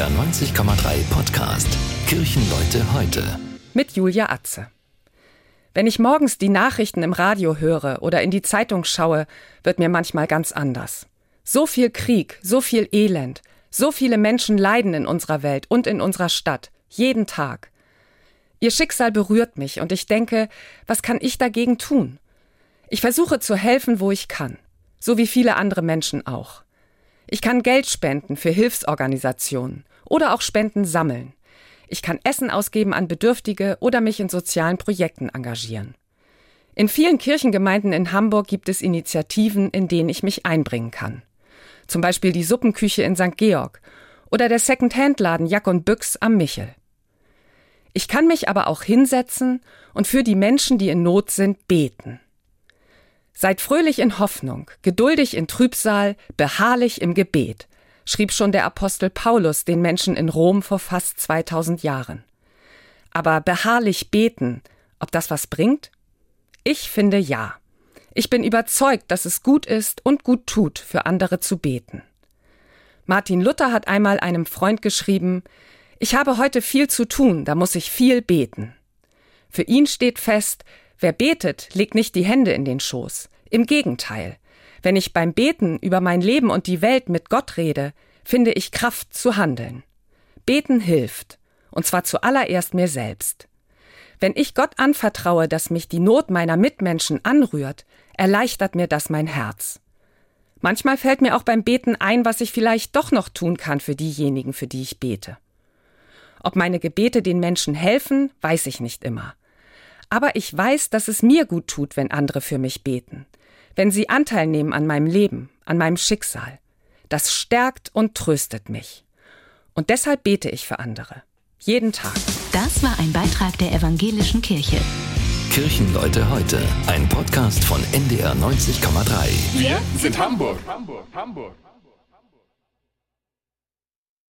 NDR 90,3 Podcast Kirchenleute heute. Mit Julia Atze. Wenn ich morgens die Nachrichten im Radio höre oder in die Zeitung schaue, wird mir manchmal ganz anders. So viel Krieg, so viel Elend, so viele Menschen leiden in unserer Welt und in unserer Stadt, jeden Tag. Ihr Schicksal berührt mich und ich denke, was kann ich dagegen tun? Ich versuche zu helfen, wo ich kann, so wie viele andere Menschen auch. Ich kann Geld spenden für Hilfsorganisationen oder auch Spenden sammeln. Ich kann Essen ausgeben an Bedürftige oder mich in sozialen Projekten engagieren. In vielen Kirchengemeinden in Hamburg gibt es Initiativen, in denen ich mich einbringen kann. Zum Beispiel die Suppenküche in St. Georg oder der Second-Hand-Laden Jack und Büchs am Michel. Ich kann mich aber auch hinsetzen und für die Menschen, die in Not sind, beten. Seid fröhlich in Hoffnung, geduldig in Trübsal, beharrlich im Gebet, schrieb schon der Apostel Paulus den Menschen in Rom vor fast 2000 Jahren. Aber beharrlich beten, ob das was bringt? Ich finde ja. Ich bin überzeugt, dass es gut ist und gut tut, für andere zu beten. Martin Luther hat einmal einem Freund geschrieben, ich habe heute viel zu tun, da muss ich viel beten. Für ihn steht fest, Wer betet, legt nicht die Hände in den Schoß. Im Gegenteil. Wenn ich beim Beten über mein Leben und die Welt mit Gott rede, finde ich Kraft zu handeln. Beten hilft. Und zwar zuallererst mir selbst. Wenn ich Gott anvertraue, dass mich die Not meiner Mitmenschen anrührt, erleichtert mir das mein Herz. Manchmal fällt mir auch beim Beten ein, was ich vielleicht doch noch tun kann für diejenigen, für die ich bete. Ob meine Gebete den Menschen helfen, weiß ich nicht immer. Aber ich weiß, dass es mir gut tut, wenn andere für mich beten, wenn sie Anteil nehmen an meinem Leben, an meinem Schicksal. Das stärkt und tröstet mich. Und deshalb bete ich für andere. Jeden Tag. Das war ein Beitrag der evangelischen Kirche. Kirchenleute heute, ein Podcast von NDR 90,3. Wir sind Hamburg. Hamburg, Hamburg.